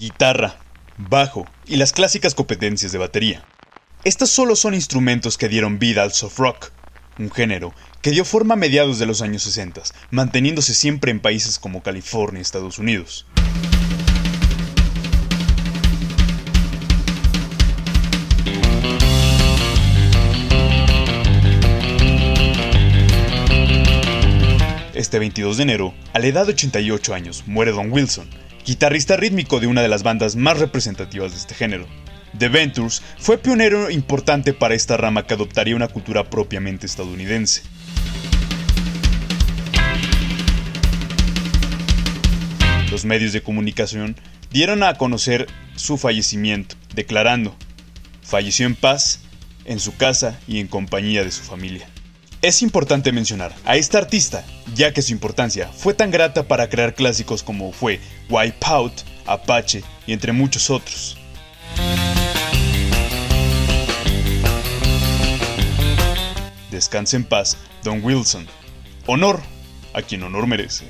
guitarra, bajo y las clásicas competencias de batería. Estas solo son instrumentos que dieron vida al soft rock, un género que dio forma a mediados de los años 60, manteniéndose siempre en países como California y Estados Unidos. Este 22 de enero, a la edad de 88 años, muere Don Wilson, guitarrista rítmico de una de las bandas más representativas de este género. The Ventures fue pionero importante para esta rama que adoptaría una cultura propiamente estadounidense. Los medios de comunicación dieron a conocer su fallecimiento, declarando, falleció en paz, en su casa y en compañía de su familia. Es importante mencionar a esta artista, ya que su importancia fue tan grata para crear clásicos como fue Wipeout, Apache y entre muchos otros. Descanse en paz, Don Wilson. Honor a quien honor merece.